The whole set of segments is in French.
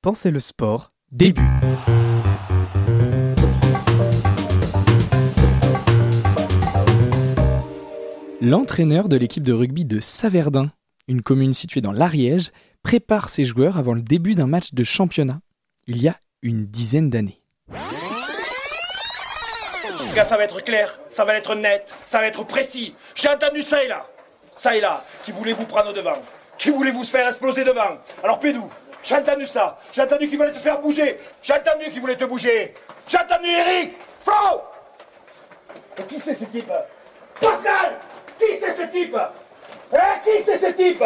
Pensez le sport. Début. L'entraîneur de l'équipe de rugby de Saverdin, une commune située dans l'Ariège, prépare ses joueurs avant le début d'un match de championnat, il y a une dizaine d'années. Ça va être clair, ça va être net, ça va être précis. J'ai entendu ça et là, ça et là, qui voulait vous prendre devant, qui voulait vous faire exploser devant. Alors Pédou, j'ai entendu ça, j'ai entendu qu'il voulait te faire bouger, j'ai entendu qu'il voulait te bouger, j'ai entendu Eric, Flo. Et qui c'est ce type? Pascal! Qui c'est ce type? Hein? Qui c'est ce type?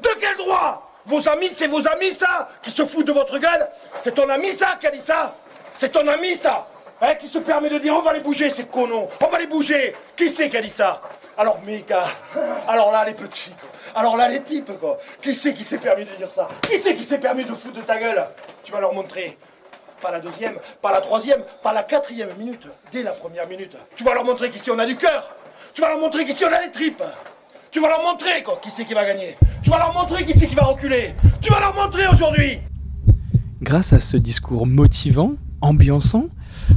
De quel droit? Vos amis, c'est vos amis ça Qui se foutent de votre gueule. C'est ton ami ça qui a dit ça. C'est ton ami ça. Hein, qui se permet de dire on va les bouger ces connons, on va les bouger. Qui c'est qui a dit ça? Alors mes gars, alors là les petits, alors là les types quoi, qui c'est qui s'est permis de dire ça? Qui c'est qui s'est permis de foutre de ta gueule? Tu vas leur montrer. Pas la deuxième, pas la troisième, pas la quatrième minute, dès la première minute. Tu vas leur montrer qu'ici on a du cœur. Tu vas leur montrer qu'ici on a les tripes. Tu vas leur montrer quoi, qui c'est qui va gagner. Tu vas leur montrer qui c'est qui va reculer. Tu vas leur montrer aujourd'hui. Grâce à ce discours motivant, ambiançant,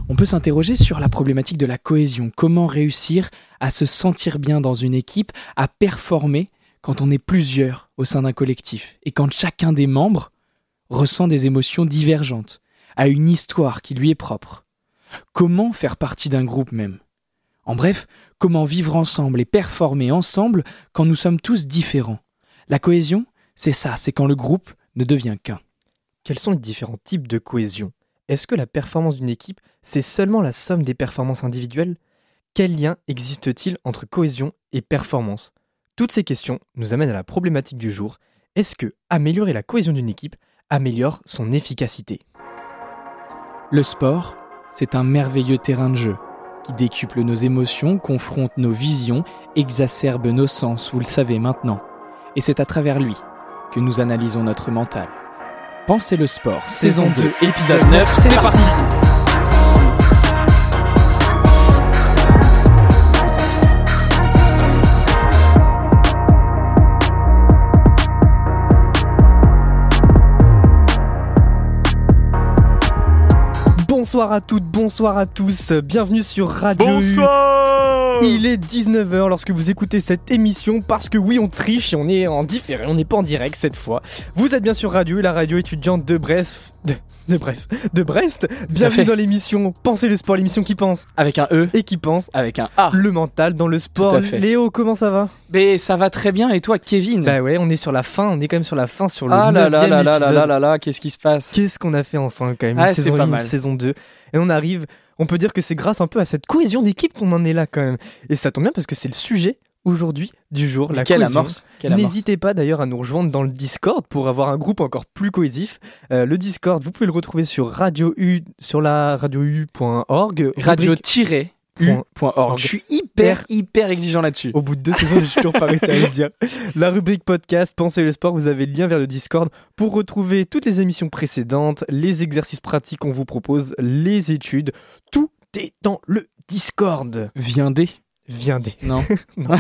on peut s'interroger sur la problématique de la cohésion. Comment réussir à se sentir bien dans une équipe, à performer quand on est plusieurs au sein d'un collectif et quand chacun des membres ressent des émotions divergentes, a une histoire qui lui est propre. Comment faire partie d'un groupe même? En bref, comment vivre ensemble et performer ensemble quand nous sommes tous différents La cohésion, c'est ça, c'est quand le groupe ne devient qu'un. Quels sont les différents types de cohésion? Est-ce que la performance d'une équipe, c'est seulement la somme des performances individuelles? Quel lien existe-t-il entre cohésion et performance? Toutes ces questions nous amènent à la problématique du jour. Est-ce que améliorer la cohésion d'une équipe améliore son efficacité? Le sport, c'est un merveilleux terrain de jeu qui décuple nos émotions, confronte nos visions, exacerbe nos sens, vous le savez maintenant. Et c'est à travers lui que nous analysons notre mental. Pensez le sport, saison 2, épisode 9, c'est parti. Bonsoir à toutes, bonsoir à tous, bienvenue sur Radio U. Bonsoir Il est 19h lorsque vous écoutez cette émission parce que oui on triche et on est en différé, on n'est pas en direct cette fois. Vous êtes bien sur Radio U, la radio étudiante de Brest, de, de bref, de Brest. Bienvenue dans l'émission Pensez le sport, l'émission qui pense Avec un E, et qui pense avec un A. le mental dans le sport. Tout à fait. Léo, comment ça va? Mais ça va très bien, et toi Kevin? Bah ouais, on est sur la fin, on est quand même sur la fin sur le Ah là là 9e là là là là là là, qu'est-ce qui se passe? Qu'est-ce qu'on a fait ensemble quand même Ah, saison pas 1, une mal. saison 2. Et on arrive, on peut dire que c'est grâce un peu à cette cohésion d'équipe qu'on en est là quand même. Et ça tombe bien parce que c'est le sujet aujourd'hui du jour, la Quelle cohésion. amorce. N'hésitez pas d'ailleurs à nous rejoindre dans le Discord pour avoir un groupe encore plus cohésif. Euh, le Discord, vous pouvez le retrouver sur radio U, sur la radiou.org. radio-u.org. Je suis hyper, hyper exigeant là-dessus. Au bout de deux saisons, j'ai toujours pas réussi à le dire. La rubrique podcast Pensez le sport, vous avez le lien vers le Discord pour retrouver toutes les émissions précédentes, les exercices pratiques qu'on vous propose, les études. Tout est dans le Discord. Viendez Non. Non,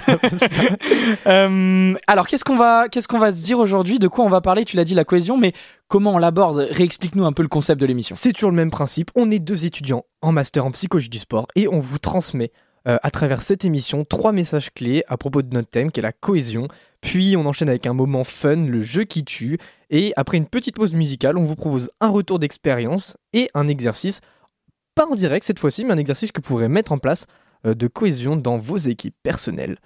Euh, alors, qu'est-ce qu'on va, qu'est-ce qu'on va se dire aujourd'hui? De quoi on va parler? Tu l'as dit, la cohésion, mais comment on l'aborde? Réexplique-nous un peu le concept de l'émission. C'est toujours le même principe. On est deux étudiants en master en psychologie du sport et on vous transmet euh, à travers cette émission trois messages clés à propos de notre thème qui est la cohésion. Puis on enchaîne avec un moment fun, le jeu qui tue. Et après une petite pause musicale, on vous propose un retour d'expérience et un exercice, pas en direct cette fois-ci, mais un exercice que vous pourrez mettre en place de cohésion dans vos équipes personnelles.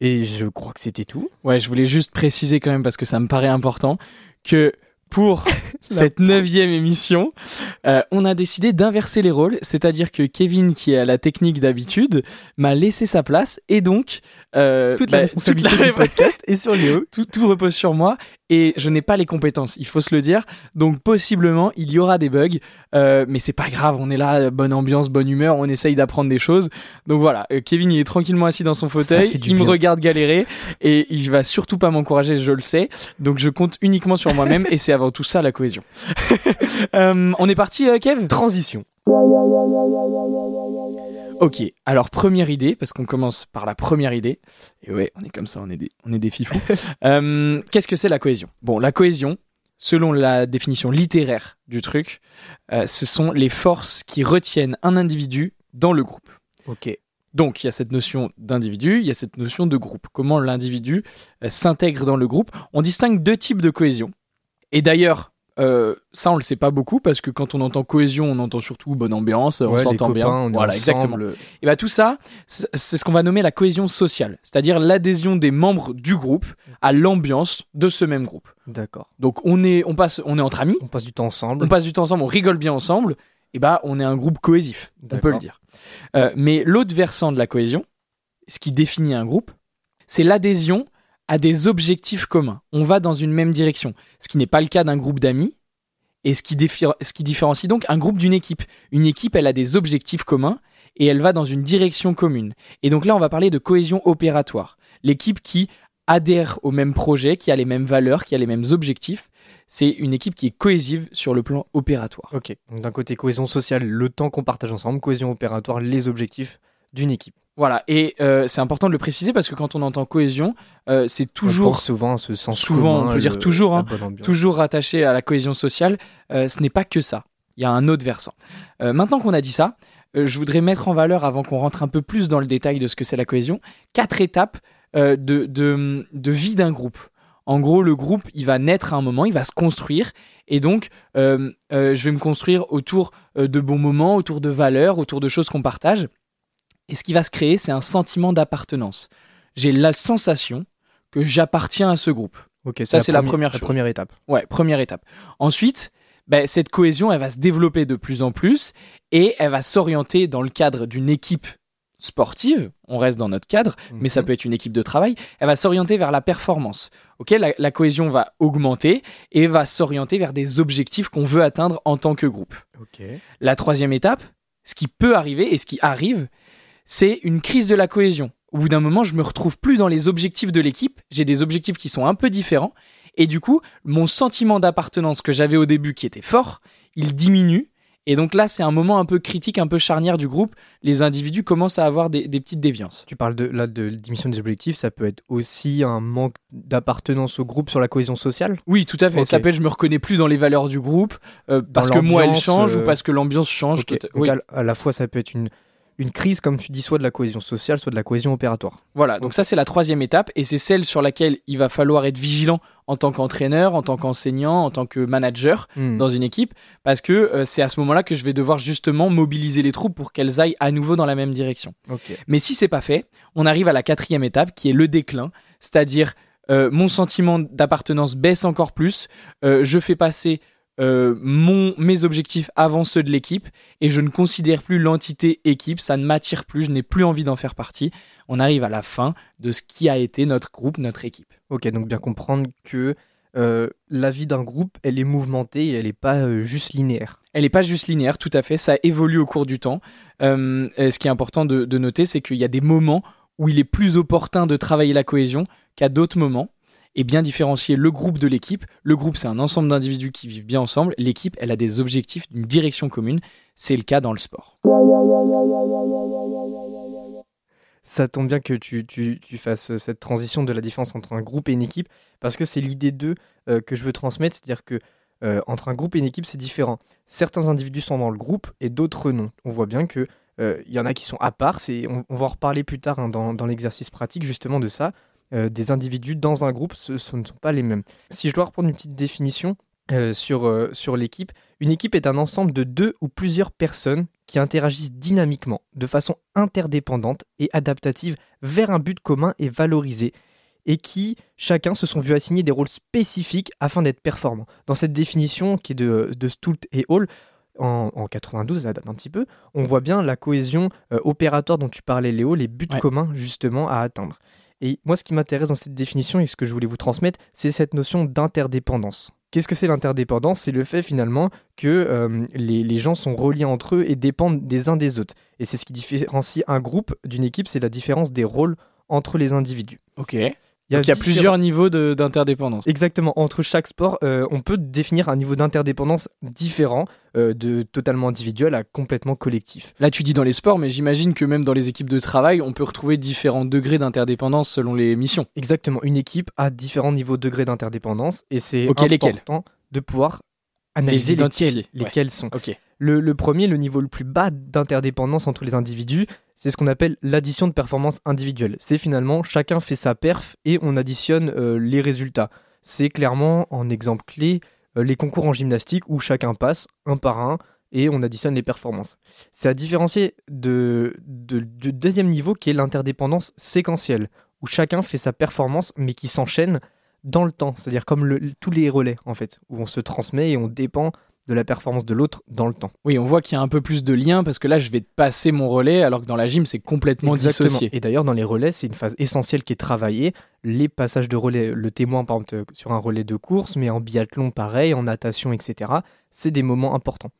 Et je crois que c'était tout. Ouais, je voulais juste préciser quand même parce que ça me paraît important que pour cette neuvième émission, euh, on a décidé d'inverser les rôles, c'est-à-dire que Kevin, qui est à la technique d'habitude, m'a laissé sa place et donc euh, Toute bah, la responsabilité toute la- du podcast est sur Léo. tout, tout repose sur moi et je n'ai pas les compétences, il faut se le dire. Donc possiblement il y aura des bugs, euh, mais c'est pas grave, on est là, bonne ambiance, bonne humeur, on essaye d'apprendre des choses. Donc voilà, euh, Kevin il est tranquillement assis dans son fauteuil, il me regarde galérer et il va surtout pas m'encourager, je le sais. Donc je compte uniquement sur moi-même et c'est avant tout ça la cohésion. Euh, on est parti, euh, Kev? Transition. Ok, alors première idée, parce qu'on commence par la première idée. Et ouais, on est comme ça, on est des, on est des fifous. Euh, Qu'est-ce que c'est la cohésion? Bon, la cohésion, selon la définition littéraire du truc, euh, ce sont les forces qui retiennent un individu dans le groupe. Ok. Donc il y a cette notion d'individu, il y a cette notion de groupe. Comment l'individu euh, s'intègre dans le groupe? On distingue deux types de cohésion. Et d'ailleurs, euh, ça on le sait pas beaucoup parce que quand on entend cohésion, on entend surtout bonne ambiance, on Ouais, s'entend bien. on voilà, exactement. ensemble. Et bah tout ça, c'est ce qu'on va nommer la cohésion sociale, c'est-à-dire l'adhésion des membres du groupe à l'ambiance de ce même groupe. D'accord. Donc on est, on passe, on est entre amis, On passe du temps ensemble. on passe du temps ensemble, on rigole bien ensemble, et bah on est un groupe cohésif, on peut le dire. Euh, mais l'autre versant de la cohésion, ce qui définit un groupe, c'est l'adhésion à des objectifs communs. On va dans une même direction, ce qui n'est pas le cas d'un groupe d'amis, et ce qui, différencie donc un groupe d'une équipe. Une équipe, elle a des objectifs communs et elle va dans une direction commune. Et donc là, on va parler de cohésion opératoire. L'équipe qui adhère au même projet, qui a les mêmes valeurs, qui a les mêmes objectifs, c'est une équipe qui est cohésive sur le plan opératoire. Ok. D'un côté cohésion sociale, le temps qu'on partage ensemble, cohésion opératoire, les objectifs d'une équipe. Voilà, et euh, c'est important de le préciser parce que quand on entend cohésion, euh, c'est toujours, souvent à ce sens souvent, commun, on peut dire le- toujours, hein, toujours rattaché à la cohésion sociale. Euh, ce n'est pas que ça, il y a un autre versant. Euh, maintenant qu'on a dit ça, euh, je voudrais mettre en valeur, avant qu'on rentre un peu plus dans le détail de ce que c'est la cohésion, quatre étapes euh, de, de, de vie d'un groupe. En gros, le groupe, il va naître à un moment, il va se construire, et donc, euh, euh, je vais me construire autour de bons moments, autour de valeurs, autour de choses qu'on partage. Et ce qui va se créer, c'est un sentiment d'appartenance. J'ai la sensation que j'appartiens à ce groupe. Ok, Ça, c'est la première étape. Ouais, première étape. Ensuite, ben, cette cohésion, elle va se développer de plus en plus et elle va s'orienter dans le cadre d'une équipe sportive. On reste dans notre cadre, mais ça Mhm. peut être une équipe de travail. Elle va s'orienter vers la performance. Ok, la, la cohésion va augmenter et va s'orienter vers des objectifs qu'on veut atteindre en tant que groupe. Ok. La troisième étape, ce qui peut arriver et ce qui arrive, c'est une crise de la cohésion. Au bout d'un moment, je me retrouve plus dans les objectifs de l'équipe. J'ai des objectifs qui sont un peu différents. Et du coup, mon sentiment d'appartenance que j'avais au début, qui était fort, il diminue. Et donc là, c'est un moment un peu critique, un peu charnière du groupe. Les individus commencent à avoir des, des petites déviances. Tu parles de, là de diminution des objectifs, ça peut être aussi un manque d'appartenance au groupe sur la cohésion sociale? Oui, tout à fait. Ok. Ça peut être, je me reconnais plus dans les valeurs du groupe, euh, parce que moi, elle l'ambiance, change euh, ou parce que l'ambiance change. Ok. Tout à- Donc oui. à, à la fois, ça peut être une, une crise, comme tu dis, soit de la cohésion sociale, soit de la cohésion opératoire. Voilà, donc ça c'est la troisième étape et c'est celle sur laquelle il va falloir être vigilant en tant qu'entraîneur, en tant qu'enseignant, en tant que manager Hmm. dans une équipe parce que euh, c'est à ce moment-là que je vais devoir justement mobiliser les troupes pour qu'elles aillent à nouveau dans la même direction. Mais si c'est pas fait, on arrive à la quatrième étape qui est le déclin, c'est-à-dire euh, mon sentiment d'appartenance baisse encore plus, euh, je fais passer euh, mon, mes objectifs avant ceux de l'équipe et je ne considère plus l'entité équipe, ça ne m'attire plus, je n'ai plus envie d'en faire partie. On arrive à la fin de ce qui a été notre groupe, notre équipe. Ok, donc bien comprendre que euh, la vie d'un groupe, elle est mouvementée et elle n'est pas euh, juste linéaire. Elle n'est pas juste linéaire, tout à fait, ça évolue au cours du temps. Ce qui est important de, de noter, c'est qu'il y a des moments où il est plus opportun de travailler la cohésion qu'à d'autres moments. Et bien différencier le groupe de l'équipe. Le groupe, c'est un ensemble d'individus qui vivent bien ensemble. L'équipe, elle a des objectifs, une direction commune. C'est le cas dans le sport. Ça tombe bien que tu, fasses euh, cette transition de la différence entre un groupe et une équipe, parce que c'est l'idée d'eux euh, que je veux transmettre, c'est-à-dire que euh, entre un groupe et une équipe, c'est différent. Certains individus sont dans le groupe et d'autres non. On voit bien que euh, il y en a qui sont à part. On, va en reparler plus tard hein, dans l'exercice pratique justement de ça. Euh, des individus dans un groupe, ce, ce ne sont pas les mêmes. Si je dois reprendre une petite définition euh, sur, euh, sur l'équipe, une équipe est un ensemble de deux ou plusieurs personnes qui interagissent dynamiquement, de façon interdépendante et adaptative vers un but commun et valorisé, et qui, chacun, se sont vus assigner des rôles spécifiques afin d'être performants. Dans cette définition qui est de, de Stult et Hall, en, en 92, ça date un petit peu, on voit bien la cohésion euh, opératoire dont tu parlais, Léo, les buts Ouais. communs justement à atteindre. Et moi, ce qui m'intéresse dans cette définition et ce que je voulais vous transmettre, c'est cette notion d'interdépendance. Qu'est-ce que c'est l'interdépendance? C'est le fait finalement que euh, les, les gens sont reliés entre eux et dépendent des uns des autres. Et c'est ce qui différencie un groupe d'une équipe, c'est la différence des rôles entre les individus. Ok. Donc il y a différents- plusieurs niveaux d'interdépendance. Exactement, entre chaque sport, euh, on peut définir un niveau d'interdépendance différent, euh, de totalement individuel à complètement collectif. Là, tu dis dans les sports, mais j'imagine que même dans les équipes de travail, on peut retrouver différents degrés d'interdépendance selon les missions. Exactement, une équipe a différents niveaux de degrés d'interdépendance et c'est lesquels? important de pouvoir analyser Les lesquels, ouais. lesquels sont. Le, premier, le niveau le plus bas d'interdépendance entre les individus, c'est ce qu'on appelle l'addition de performance individuelle. C'est finalement chacun fait sa perf et on additionne euh, les résultats. C'est clairement, en exemple clé, euh, les concours en gymnastique où chacun passe un par un et on additionne les performances. C'est à différencier de, du deuxième niveau qui est l'interdépendance séquentielle, où chacun fait sa performance mais qui s'enchaîne dans le temps, c'est-à-dire comme tous les relais en fait, où on se transmet et on dépend de la performance de l'autre dans le temps. Oui, on voit qu'il y a un peu plus de lien parce que là, je vais passer mon relais alors que dans la gym, c'est complètement Exactement. dissocié. Et d'ailleurs, dans les relais, c'est une phase essentielle qui est travaillée. Les passages de relais, le témoin, par exemple, euh, sur un relais de course, mais en biathlon, pareil, en natation, etc., c'est des moments importants.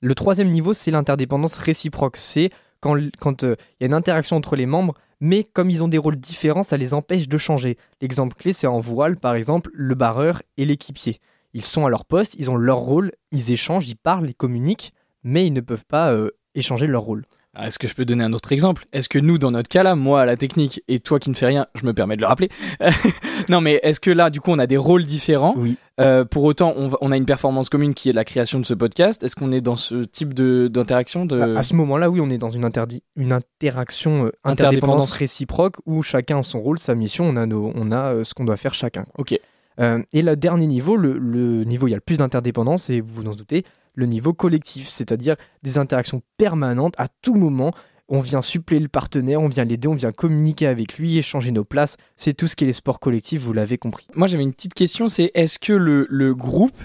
Le troisième niveau, c'est l'interdépendance réciproque. C'est quand, euh, il y a une interaction entre les membres, mais comme ils ont des rôles différents, ça les empêche de changer. L'exemple clé, c'est en voile, par exemple, le barreur et l'équipier. Ils sont à leur poste, ils ont leur rôle, ils échangent, ils parlent, ils communiquent, mais ils ne peuvent pas euh, échanger leur rôle. Ah, Est-ce que je peux donner un autre exemple? Est-ce que nous, dans notre cas là, moi à la technique et toi qui ne fais rien, je me permets de le rappeler. non, mais est-ce que là, du coup, on a des rôles différents? Oui. Euh, Pour autant, on, va- on a une performance commune qui est la création de ce podcast. Est-ce qu'on est dans ce type de- d'interaction de... À- À ce moment-là, oui, on est dans une, une interaction, euh, Interdépendance. interdépendance réciproque où chacun a son rôle, sa mission, on a, nos- on a euh, ce qu'on doit faire chacun. quoi. Ok. Euh, et le dernier niveau, le, niveau où il y a le plus d'interdépendance, et vous vous en doutez, le niveau collectif, c'est-à-dire des interactions permanentes à tout moment. On vient suppléer le partenaire, on vient l'aider, on vient communiquer avec lui, échanger nos places. C'est tout ce qui est les sports collectifs, vous l'avez compris. Moi, j'avais une petite question, c'est est-ce que le, le groupe,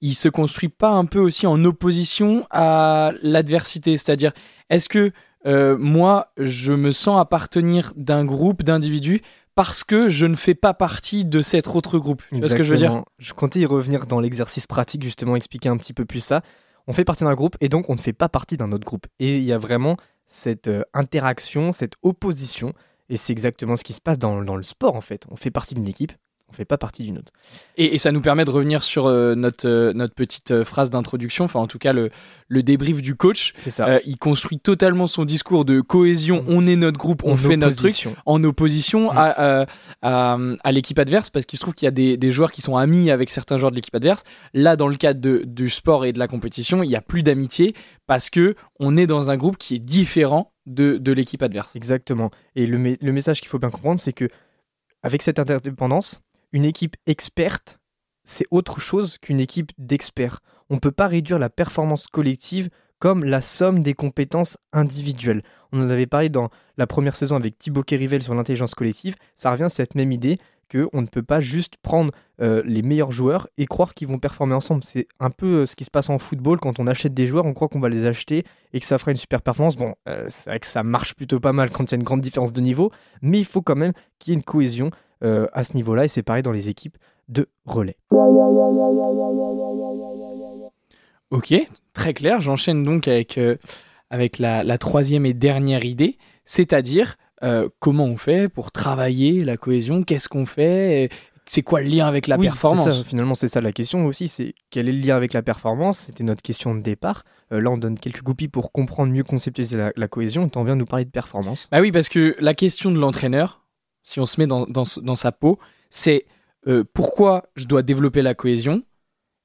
il se construit pas un peu aussi en opposition à l'adversité? C'est-à-dire, est-ce que euh, moi, je me sens appartenir d'un groupe d'individus parce que je ne fais pas partie de cet autre groupe Tu vois ce que je veux dire? Je comptais y revenir dans l'exercice pratique, justement, expliquer un petit peu plus ça. On fait partie d'un groupe et donc on ne fait pas partie d'un autre groupe. Et il y a vraiment cette euh, interaction, cette opposition. Et c'est exactement ce qui se passe dans le sport, en fait. On fait partie d'une équipe, on fait pas partie d'une autre. Et, et ça nous permet de revenir sur euh, notre, euh, notre petite euh, phrase d'introduction, enfin en tout cas le, le débrief du coach. C'est ça. Il construit totalement son discours de cohésion, on est notre groupe, on En fait notre truc. en opposition Mm. à, à, à l'équipe adverse parce qu'il se trouve qu'il y a des, des joueurs qui sont amis avec certains joueurs de l'équipe adverse. Là, dans le cadre de- du sport et de la compétition, il n'y a plus d'amitié parce que on est dans un groupe qui est différent de, de l'équipe adverse. Exactement. Et le, me- le message qu'il faut bien comprendre, c'est que avec cette interdépendance, une équipe experte, c'est autre chose qu'une équipe d'experts. On ne peut pas réduire la performance collective comme la somme des compétences individuelles. On en avait parlé dans la première saison avec Thibaut Kerivel sur l'intelligence collective. Ça revient à cette même idée qu'on ne peut pas juste prendre euh, les meilleurs joueurs et croire qu'ils vont performer ensemble. C'est un peu euh, ce qui se passe en football quand on achète des joueurs, on croit qu'on va les acheter et que ça fera une super performance. Bon, euh, que ça marche plutôt pas mal quand il y a une grande différence de niveau, mais il faut quand même qu'il y ait une cohésion euh, à ce niveau-là et c'est pareil dans les équipes de relais. Ok, très clair. J'enchaîne donc avec, euh, avec la, la troisième et dernière idée, c'est-à-dire euh, comment on fait pour travailler la cohésion, qu'est-ce qu'on fait, et c'est quoi le lien avec la Oui, performance? ça, finalement, c'est ça la question aussi, c'est quel est le lien avec la performance? C'était notre question de départ. Euh, là, on donne quelques goupilles pour comprendre mieux conceptualiser la, la cohésion. Tu en viens de nous parler de performance. Bah oui, parce que la question de l'entraîneur, si on se met dans, dans, dans sa peau, c'est euh, pourquoi je dois développer la cohésion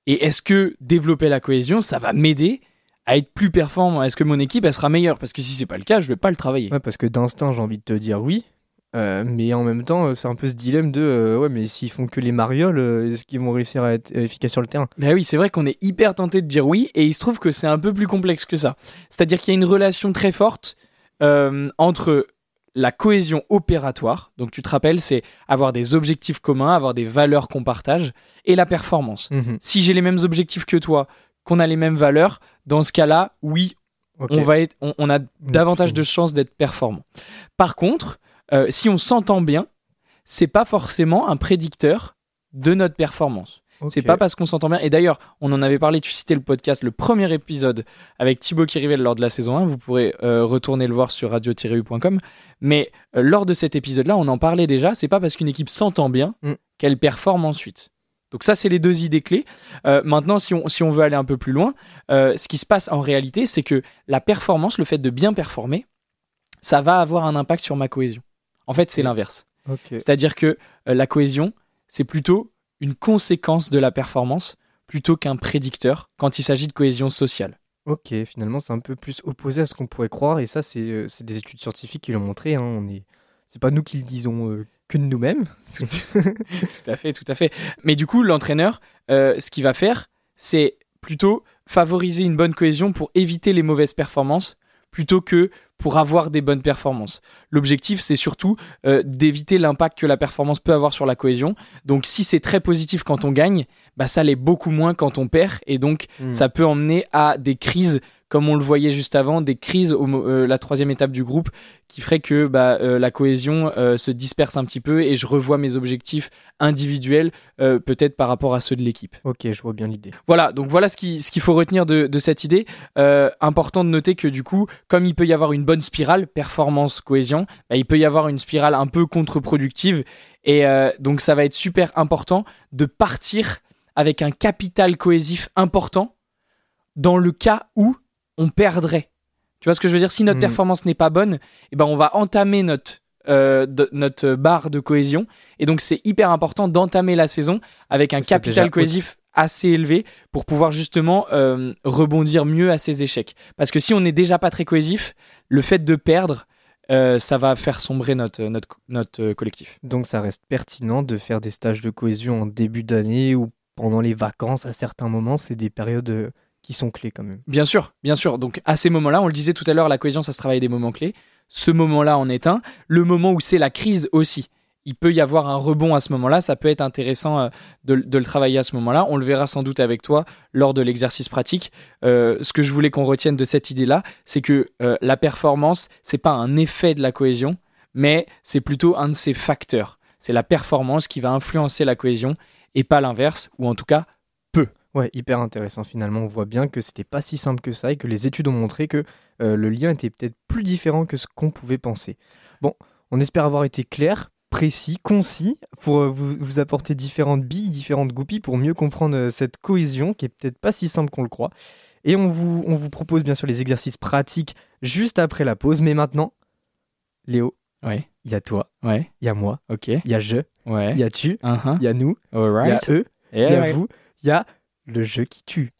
et est-ce que développer la cohésion, ça va m'aider à être plus performant? Est-ce que mon équipe, elle sera meilleure? Parce que si c'est pas le cas, je vais pas le travailler. Ouais, parce que d'instinct, j'ai envie de te dire oui. euh, mais en même temps, c'est un peu ce dilemme de euh, ouais, mais s'ils font que les marioles, euh, est-ce qu'ils vont réussir à être efficaces sur le terrain? Bah oui, c'est vrai qu'on est hyper tenté de dire oui, et il se trouve que c'est un peu plus complexe que ça. C'est-à-dire qu'il y a une relation très forte entre la cohésion opératoire, donc tu te rappelles, c'est avoir des objectifs communs, avoir des valeurs qu'on partage, et la performance. Mhm. Si j'ai les mêmes objectifs que toi, qu'on a les mêmes valeurs, dans ce cas-là, oui, on, va être, on, on a davantage de chances d'être performant. Par contre, euh, si on s'entend bien, c'est pas forcément un prédicteur de notre performance. C'est pas parce qu'on s'entend bien. Et d'ailleurs, on en avait parlé, tu citais le podcast, le premier épisode avec Thibaut Kirivel lors de la saison 1. Vous pourrez euh, retourner le voir sur radio-u.com. Mais euh, lors de cet épisode-là, on en parlait déjà. C'est pas parce qu'une équipe s'entend bien Mm. qu'elle performe ensuite. Donc ça, c'est les deux idées clés. Euh, maintenant, si on, si on veut aller un peu plus loin, ce qui se passe en réalité, c'est que la performance, le fait de bien performer, ça va avoir un impact sur ma cohésion. En fait, c'est Mm. l'inverse. C'est-à-dire que la cohésion, c'est plutôt une conséquence de la performance plutôt qu'un prédicteur quand il s'agit de cohésion sociale. Ok, finalement, c'est un peu plus opposé à ce qu'on pourrait croire, et ça, c'est euh, des études scientifiques qui l'ont montré. Hein. On est, c'est pas nous qui le disons euh, que de nous-mêmes. Tout à fait, tout à fait. Mais du coup, l'entraîneur, euh, ce qu'il va faire, c'est plutôt favoriser une bonne cohésion pour éviter les mauvaises performances plutôt que pour avoir des bonnes performances. L'objectif, c'est surtout euh, d'éviter l'impact que la performance peut avoir sur la cohésion. Donc, si c'est très positif quand on gagne, bah, ça l'est beaucoup moins quand on perd. Et donc, Hmm. ça peut emmener à des crises, comme on le voyait juste avant, des crises au euh, la troisième étape du groupe, qui ferait que bah, euh, la cohésion euh, se disperse un petit peu et je revois mes objectifs individuels, peut-être par rapport à ceux de l'équipe. ok, je vois bien l'idée. Voilà, donc voilà ce qui- ce qu'il faut retenir de, de cette idée. Important de noter que du coup, comme il peut y avoir une bonne spirale, performance, cohésion, bah, il peut y avoir une spirale un peu contre-productive. Et donc ça va être super important de partir avec un capital cohésif important dans le cas où on perdrait. Tu vois ce que je veux dire? Si notre Mm. performance n'est pas bonne, eh ben on va entamer notre, euh, de- notre barre de cohésion. Et donc c'est hyper important d'entamer la saison avec un capital cohésif assez élevé pour pouvoir justement euh, rebondir mieux à ces échecs. Parce que si on n'est déjà pas très cohésif, le fait de perdre, euh, ça va faire sombrer notre, notre, notre collectif. Donc, ça reste pertinent de faire des stages de cohésion en début d'année ou pendant les vacances à certains moments. C'est des périodes qui sont clés quand même. Bien sûr, bien sûr. Donc à ces moments-là, on le disait tout à l'heure, la cohésion, ça se travaille des moments clés. Ce moment-là en est un. Le moment où c'est la crise aussi. Il peut y avoir un rebond à ce moment-là. Ça peut être intéressant euh, de, le travailler à ce moment-là. On le verra sans doute avec toi lors de l'exercice pratique. Euh, ce que je voulais qu'on retienne de cette idée-là, c'est que euh, la performance, c'est pas un effet de la cohésion, mais c'est plutôt un de ses facteurs. C'est la performance qui va influencer la cohésion et pas l'inverse, ou en tout cas Ouais, hyper intéressant finalement. On voit bien que c'était pas si simple que ça et que les études ont montré que euh, le lien était peut-être plus différent que ce qu'on pouvait penser. Bon, on espère avoir été clair, précis, concis pour euh, vous, vous apporter différentes billes, différentes goupilles pour mieux comprendre euh, cette cohésion qui est peut-être pas si simple qu'on le croit. Et on vous, on vous propose bien sûr les exercices pratiques juste après la pause. Mais maintenant, Léo, ouais, il y a toi, ouais, il y a moi, il y a je, ouais, il y a tu, uh-huh. il y a nous, il y a eux, il y a vous, il y a le jeu qui tue.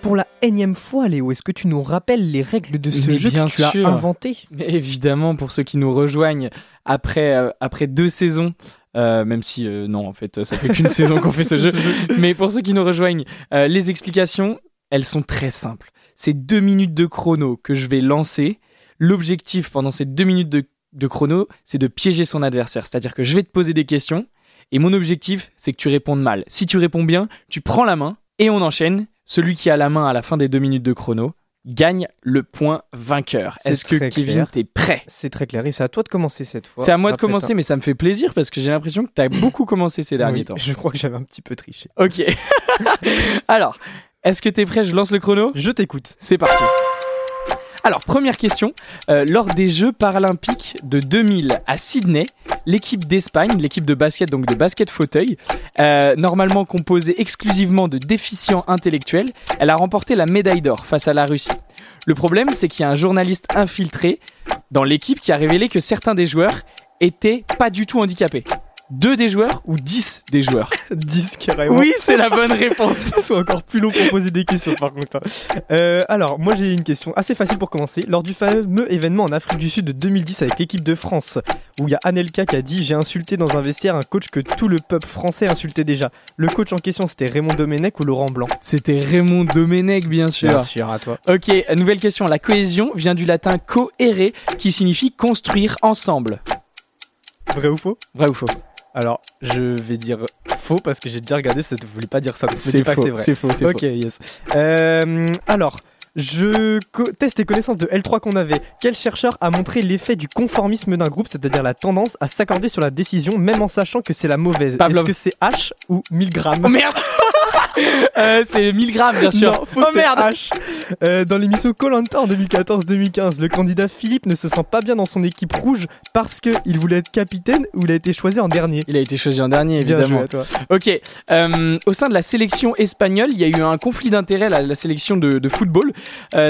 Pour la énième fois, Léo, est-ce que tu nous rappelles les règles de ce Mais jeu bien que tu as inventé? Mais évidemment, pour ceux qui nous rejoignent après, euh, après deux saisons, euh, même si euh, non, en fait, ça fait qu'une saison qu'on fait ce jeu, mais pour ceux qui nous rejoignent, les explications, elles sont très simples. C'est deux minutes de chrono que je vais lancer. L'objectif pendant ces deux minutes de, de chrono, c'est de piéger son adversaire. C'est-à-dire que je vais te poser des questions et mon objectif, c'est que tu répondes mal. Si tu réponds bien, tu prends la main et on enchaîne. Celui qui a la main à la fin des deux minutes de chrono gagne le point vainqueur. Est-ce que Kevin, t'es prêt? C'est très clair et c'est à toi de commencer cette fois. C'est à moi de commencer, t'as- mais ça me fait plaisir parce que j'ai l'impression que tu as beaucoup commencé ces derniers Oui, temps. Je crois que j'avais un petit peu triché. Ok. Alors, est-ce que tu es prêt? Je lance le chrono? Je t'écoute. C'est parti. Alors, première question. Euh, lors des Jeux paralympiques de 2000 à Sydney, l'équipe d'Espagne, l'équipe de basket, donc de basket fauteuil, euh, normalement composée exclusivement de déficients intellectuels, elle a remporté la médaille d'or face à la Russie. Le problème, c'est qu'il y a un journaliste infiltré dans l'équipe qui a révélé que certains des joueurs étaient pas du tout handicapés. Deux des joueurs ou dix des joueurs 10 carrément. Oui, c'est la bonne réponse. Ce soit encore plus long pour poser des questions par contre. hein. Euh, alors, moi j'ai une question assez facile pour commencer. Lors du fameux événement en Afrique du Sud de 2010 avec l'équipe de France, où il y a Anelka qui a dit J'ai insulté dans un vestiaire un coach que tout le peuple français insultait déjà. Le coach en question c'était Raymond Domenech ou Laurent Blanc? C'était Raymond Domenech, bien sûr. sûr, à toi. Ok, nouvelle question. La cohésion vient du latin cohere, qui signifie construire ensemble. Vrai ou faux? Vrai ou faux Alors, je vais dire faux parce que j'ai déjà regardé, ça ne voulait pas dire ça. C'est faux, c'est vrai. c'est faux, c'est Ok, yes. Euh, alors, je teste tes connaissances de L3 qu'on avait. Quel chercheur a montré l'effet du conformisme d'un groupe, c'est-à-dire la tendance à s'accorder sur la décision, même en sachant que c'est la mauvaise? Pavlov. Est-ce que c'est H ou 1000 grammes Oh merde Euh, c'est 1000 grammes, bien sûr. Non, oh merde H. Euh, dans l'émission Colanta en 2014-2015, le candidat Philippe ne se sent pas bien dans son équipe rouge parce qu'il voulait être capitaine ou il a été choisi en dernier. Il a été choisi en dernier, Bien évidemment. joué à toi. Ok. Euh, au sein de la sélection espagnole, il y a eu un conflit d'intérêt à la, sélection de, de football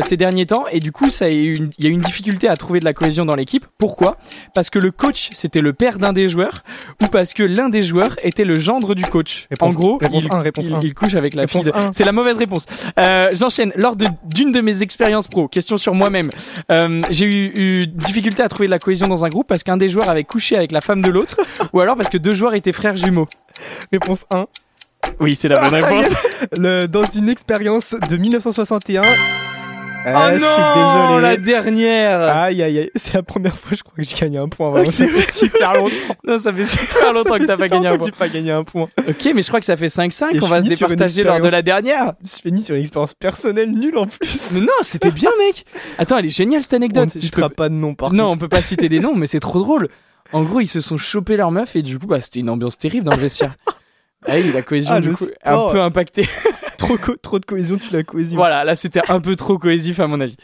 ces derniers temps, et du coup, ça a eu une- il y a eu une difficulté à trouver de la cohésion dans l'équipe. Pourquoi? Parce que le coach c'était le père d'un des joueurs, ou parce que l'un des joueurs était le gendre du coach. Réponse- en gros, réponse il, un, réponse il- un. il couche avec la Réponse fille. de-. C'est la mauvaise réponse. Euh, J'enchaîne. Lors d'une de, mes expériences pro, question sur moi-même, euh, j'ai eu, eu difficulté à trouver de la cohésion dans un groupe parce qu'un des joueurs avait couché avec la femme de l'autre, ou alors parce que deux joueurs étaient frères jumeaux. Réponse 1. Oui, c'est la bonne Ah, réponse. Le- dans une expérience de 1961. Oh Euh, je suis désolé. la dernière. Aïe aïe aïe, c'est la première fois je crois que j'ai gagné un point. Vraiment, Oh, ça fait super longtemps. Non, ça fait super longtemps que t'as pas gagné un point. pas gagné un point. Ok, mais je crois que ça fait 5-5. Et On va se départager lors de la dernière. Je finis sur une expérience personnelle nulle en plus. Mais non, c'était bien, mec. Attends, elle est géniale cette On ne anecdote. Citera peux- pas de nom par Non, on contre. peut pas citer des noms, mais c'est trop drôle. En gros, ils se sont chopés leur meuf et du coup, bah, c'était une ambiance terrible dans le vestiaire. Ah oui, la cohésion, Ah, du coup, sport. un peu impactée. Trop, co- trop de cohésion, tu la cohésion. voilà, là, c'était un peu trop cohésif à mon avis.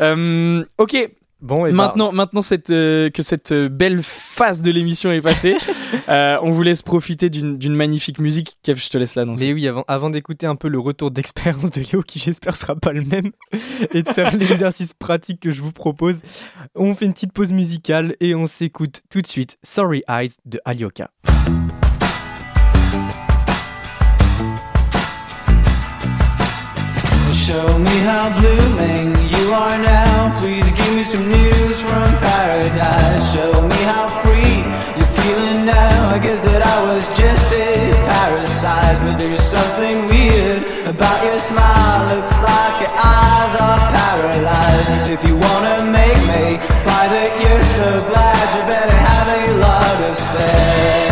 Euh, ok, Bon, et bah, maintenant, maintenant cette, euh, que cette belle phase de l'émission est passée, euh, on vous laisse profiter d'une d'une magnifique musique. Kev, je te laisse l'annoncer. Mais oui, avant, avant d'écouter un peu le retour d'expérience de Léo, qui j'espère sera pas le même, et de faire l'exercice pratique que je vous propose, on fait une petite pause musicale et on s'écoute tout de suite Sorry Eyes de Alioka. Show me how blooming you are now. Please give me some news from paradise. Show me how free you're feeling now. I guess that I was just a parasite, but there's something weird about your smile. Looks like your eyes are paralyzed. If you wanna make me buy that you're so glad, you better have a lot of sterilize.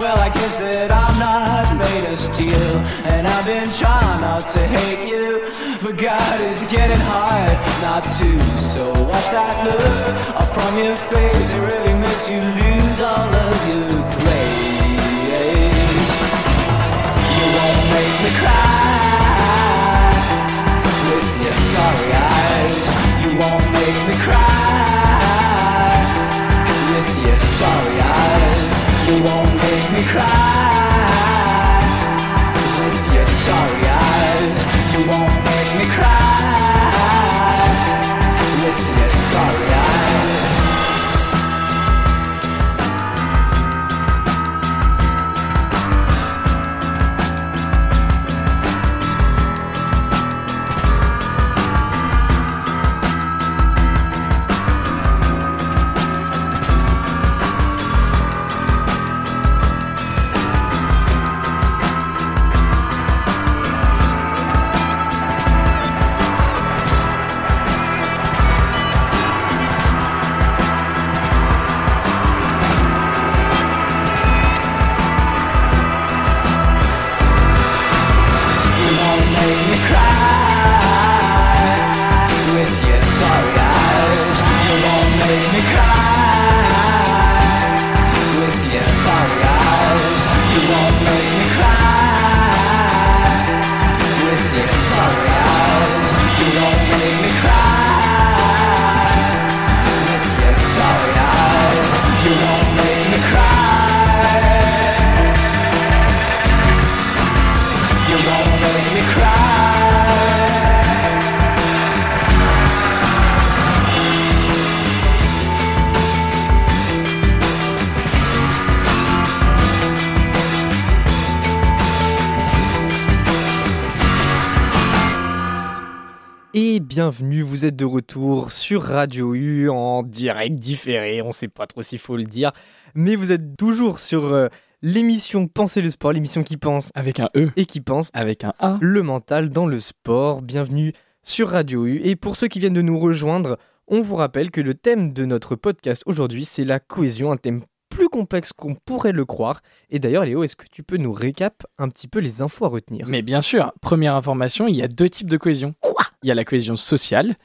Well, I guess that I'm not made of steel. And I've been trying not to hate you, but God is getting hard not to. So watch that look up from your face. It really makes you lose all of vous êtes de retour sur Radio U en direct différé, on sait pas trop s'il faut le dire, mais vous êtes toujours sur euh, l'émission Penser le sport, l'émission qui pense Avec un E, et qui pense avec un A. le mental dans le sport. Bienvenue sur Radio U. Et pour ceux qui viennent de nous rejoindre, on vous rappelle que le thème de notre podcast aujourd'hui, c'est la cohésion, un thème plus complexe qu'on pourrait le croire. Et d'ailleurs, Léo, est-ce que tu peux nous récap un petit peu les infos à retenir? Mais bien sûr, première information, il y a deux types de cohésion. Quoi? Il y a la cohésion sociale,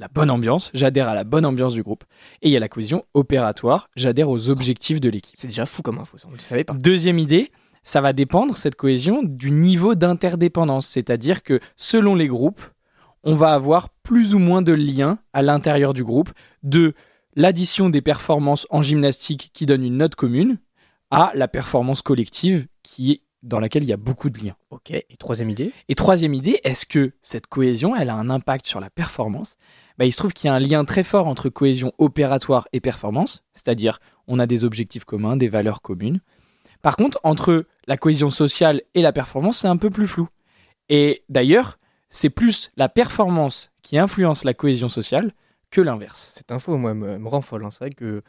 la bonne ambiance, j'adhère à la bonne ambiance du groupe. Et il y a la cohésion opératoire, j'adhère aux objectifs de l'équipe. C'est déjà fou comme info, ça, on ne le savait pas. Deuxième idée, ça va dépendre, cette cohésion, du niveau d'interdépendance. C'est-à-dire que selon les groupes, on va avoir plus ou moins de liens à l'intérieur du groupe, de l'addition des performances en gymnastique qui donne une note commune à la performance collective qui est dans laquelle il y a beaucoup de liens. Ok, et troisième idée Et troisième idée, est-ce que cette cohésion, elle a un impact sur la performance? Bah, Il se trouve qu'il y a un lien très fort entre cohésion opératoire et performance, c'est-à-dire on a des objectifs communs, des valeurs communes. Par contre, entre la cohésion sociale et la performance, c'est un peu plus flou. Et d'ailleurs, c'est plus la performance qui influence la cohésion sociale que l'inverse. Cette info, moi, me, me rend folle. hein. C'est vrai que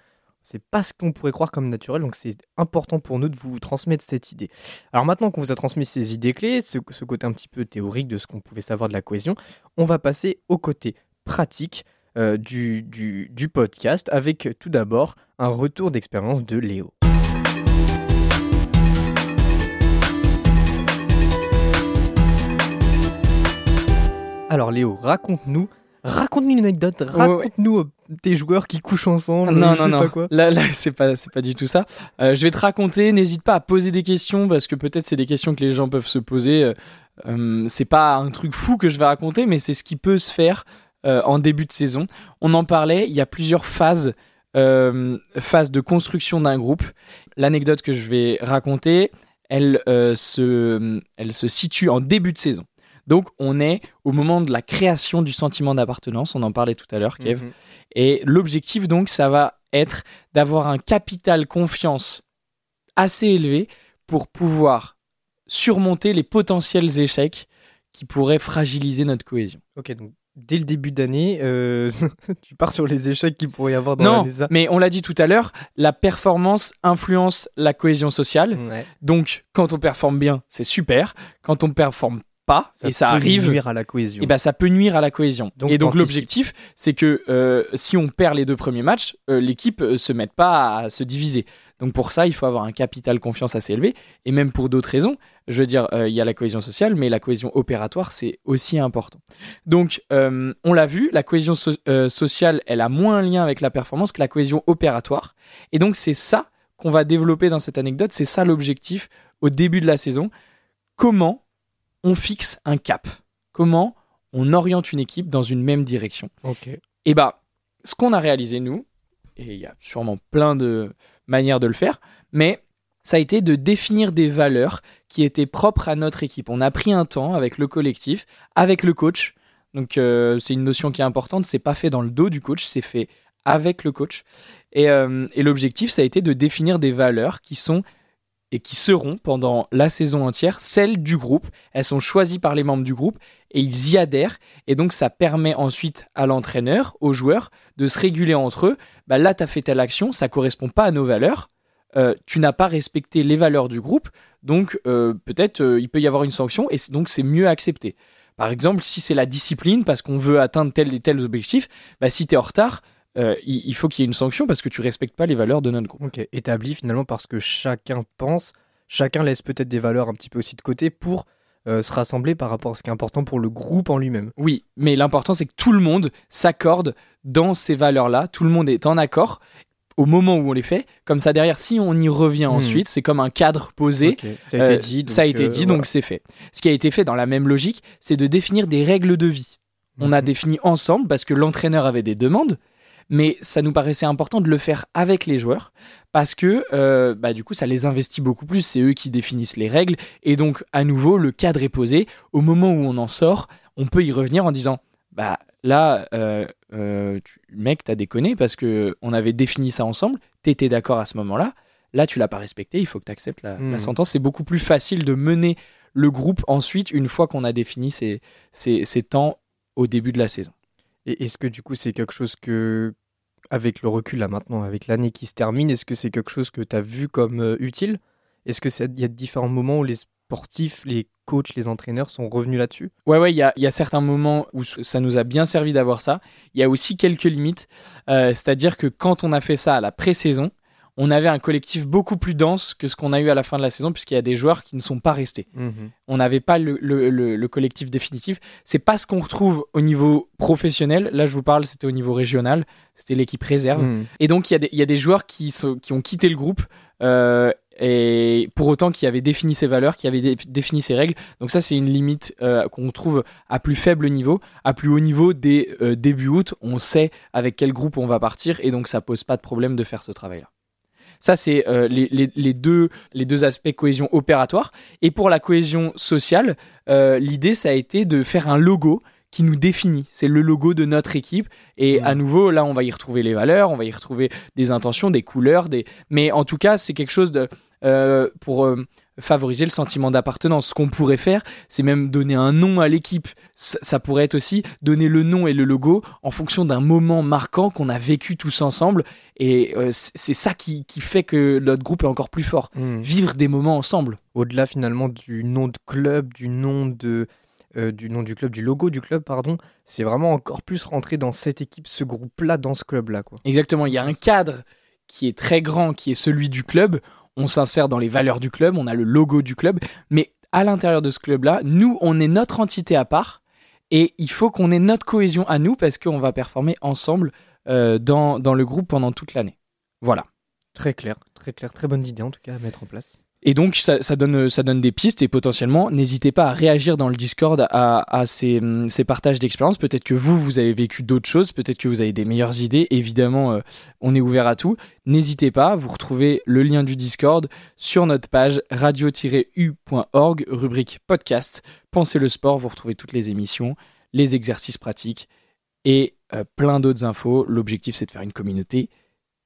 c'est pas ce qu'on pourrait croire comme naturel, donc c'est important pour nous de vous transmettre cette idée. Alors maintenant qu'on vous a transmis ces idées clés, ce, côté un petit peu théorique de ce qu'on pouvait savoir de la cohésion, on va passer au côté pratique euh, du podcast avec tout d'abord un retour d'expérience de Léo. Alors Léo, raconte-nous, raconte-nous une anecdote, Ouais, ouais. raconte-nous euh, tes joueurs qui couchent ensemble, non, je non, sais non. pas quoi. Là, là c'est pas, c'est pas du tout ça. Euh, je vais te raconter. N'hésite pas à poser des questions parce que peut-être c'est des questions que les gens peuvent se poser. Euh, euh, c'est pas un truc fou que je vais raconter, mais c'est ce qui peut se faire euh, en début de saison. On en parlait. Il y a plusieurs phases, euh, phases de construction d'un groupe. L'anecdote que je vais raconter, elle euh, se, elle se situe en début de saison. Donc, on est au moment de la création du sentiment d'appartenance. On en parlait tout à l'heure, Kev. Mhm. Et l'objectif, donc, ça va être d'avoir un capital confiance assez élevé pour pouvoir surmonter les potentiels échecs qui pourraient fragiliser notre cohésion. Ok, donc dès le début d'année, euh, tu pars sur les échecs qu'il pourrait y avoir dans non, mais on l'a dit tout à l'heure, la performance influence la cohésion sociale. Ouais, Donc, quand on performe bien, c'est super. Quand on performe pas, et ça peut arrive, nuire à la cohésion. et ben ça peut nuire à la cohésion. Donc, et donc l'objectif, c'est que euh, si on perd les deux premiers matchs, euh, l'équipe euh, se mette pas à se diviser. Donc pour ça, il faut avoir un capital confiance assez élevé. Et même pour d'autres raisons, je veux dire, euh, il y a la cohésion sociale, mais la cohésion opératoire, c'est aussi important. Donc euh, on l'a vu, la cohésion so- euh, sociale, elle a moins un lien avec la performance que la cohésion opératoire. Et donc c'est ça qu'on va développer dans cette anecdote, c'est ça l'objectif au début de la saison. Comment on fixe un cap Comment on oriente une équipe dans une même direction Ok. Et bah, ce qu'on a réalisé, nous, et il y a sûrement plein de manières de le faire, mais ça a été de définir des valeurs qui étaient propres à notre équipe. On a pris un temps avec le collectif, avec le coach. Donc, euh, c'est une notion qui est importante. C'est pas fait dans le dos du coach, c'est fait avec le coach. Et, euh, et l'objectif, ça a été de définir des valeurs qui sont et qui seront pendant la saison entière celles du groupe. Elles sont choisies par les membres du groupe et ils y adhèrent. Et donc, ça permet ensuite à l'entraîneur, aux joueurs, de se réguler entre eux. Bah, là, tu as fait telle action, ça correspond pas à nos valeurs. Euh, tu n'as pas respecté les valeurs du groupe. Donc, euh, peut-être, euh, il peut y avoir une sanction et donc, c'est mieux accepté. Par exemple, si c'est la discipline parce qu'on veut atteindre tel et tel objectif, bah, si tu es en retard, euh, il, il faut qu'il y ait une sanction parce que tu respectes pas les valeurs de notre groupe. Ok, établi finalement parce que chacun pense, chacun laisse peut-être des valeurs un petit peu aussi de côté pour euh, se rassembler par rapport à ce qui est important pour le groupe en lui-même. Oui, mais l'important c'est que tout le monde s'accorde dans ces valeurs-là, tout le monde est en accord au moment où on les fait. Comme ça derrière, si on y revient Hmm. ensuite, c'est comme un cadre posé. Ok, Ça a été Euh, dit. euh, voilà. donc c'est fait. Ce qui a été fait dans la même logique, c'est de définir des règles de vie. On a Mhm. défini ensemble parce que l'entraîneur avait des demandes, mais ça nous paraissait important de le faire avec les joueurs parce que euh, bah, du coup ça les investit beaucoup plus. C'est eux qui définissent les règles et donc à nouveau le cadre est posé. Au moment où on en sort, on peut y revenir en disant bah là euh, euh, tu- mec t'as déconné parce que on avait défini ça ensemble. T'étais d'accord à ce moment-là. Là tu l'as pas respecté. Il faut que tu acceptes la, la sentence. C'est beaucoup plus facile de mener le groupe ensuite une fois qu'on a défini ces, ces, ces temps au début de la saison. Et est-ce que du coup c'est quelque chose que, avec le recul là maintenant, avec l'année qui se termine, est-ce que c'est quelque chose que tu as vu comme euh, utile? Est-ce qu'il y a différents moments où les sportifs, les coachs, les entraîneurs sont revenus là-dessus? Ouais, ouais, il y a, certains moments où ça nous a bien servi d'avoir ça. Il y a aussi quelques limites. Euh, C'est-à-dire que quand on a fait ça à la pré-saison, on avait un collectif beaucoup plus dense que ce qu'on a eu à la fin de la saison, puisqu'il y a des joueurs qui ne sont pas restés. On n'avait pas le, le- le- le collectif définitif. C'est pas ce qu'on retrouve au niveau professionnel. Là, je vous parle, c'était au niveau régional. C'était l'équipe réserve. Mhm. Et donc, il y, a des- il y a des joueurs qui, sont- qui ont quitté le groupe. euh, et pour autant qui avaient défini ses valeurs, qui avaient dé- défini ses règles. Donc ça, c'est une limite euh, qu'on trouve à plus faible niveau. À plus haut niveau, dès euh, début août, on sait avec quel groupe on va partir. Et donc, ça pose pas de problème de faire ce travail-là. Ça, c'est euh, les, les- les deux, les deux aspects cohésion opératoire. Et pour la cohésion sociale, euh, l'idée, ça a été de faire un logo qui nous définit. C'est le logo de notre équipe. Et Mhm. à nouveau, là, on va y retrouver les valeurs, on va y retrouver des intentions, des couleurs. Des... Mais en tout cas, c'est quelque chose de, euh, pour favoriser le sentiment d'appartenance. Ce qu'on pourrait faire, c'est même donner un nom à l'équipe. Ça, ça pourrait être aussi donner le nom et le logo en fonction d'un moment marquant qu'on a vécu tous ensemble. Et euh, c'est ça qui, qui fait que notre groupe est encore plus fort. Mhm. Vivre des moments ensemble. Au-delà finalement du nom de club, du nom de euh, du nom du club, du logo du club, pardon, c'est vraiment encore plus rentrer dans cette équipe, ce groupe-là, dans ce club-là. Exactement, il y a un cadre qui est très grand, qui est celui du club. On s'insère dans les valeurs du club, on a le logo du club, mais à l'intérieur de ce club-là, nous, on est notre entité à part, et il faut qu'on ait notre cohésion à nous parce qu'on va performer ensemble euh, dans, dans le groupe pendant toute l'année. Voilà. Très clair, très clair, très bonne idée en tout cas à mettre en place. Et donc, ça, donne, ça donne des pistes et potentiellement, n'hésitez pas à réagir dans le Discord à, ces, ces partages d'expérience. Peut-être que vous, vous avez vécu d'autres choses, peut-être que vous avez des meilleures idées. Évidemment, euh, on est ouvert à tout. N'hésitez pas, vous retrouvez le lien du Discord sur notre page radio-u.org, rubrique podcast. Pensez le sport, vous retrouvez toutes les émissions, les exercices pratiques et euh, plein d'autres infos. L'objectif, c'est de faire une communauté